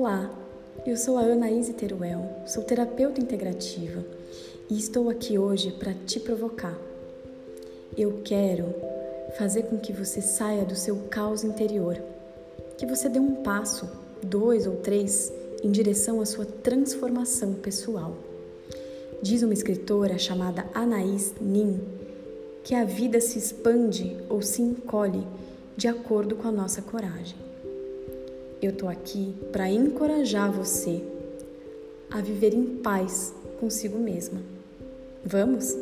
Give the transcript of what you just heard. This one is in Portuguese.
Olá, eu sou a Anaíse Teruel, sou terapeuta integrativa e estou aqui hoje para te provocar. Eu quero fazer com que você saia do seu caos interior, que você dê um passo, dois ou três, em direção à sua transformação pessoal. Diz uma escritora chamada Anaïs Nin que a vida se expande ou se encolhe de acordo com a nossa coragem. Eu tô aqui para encorajar você a viver em paz consigo mesma. Vamos?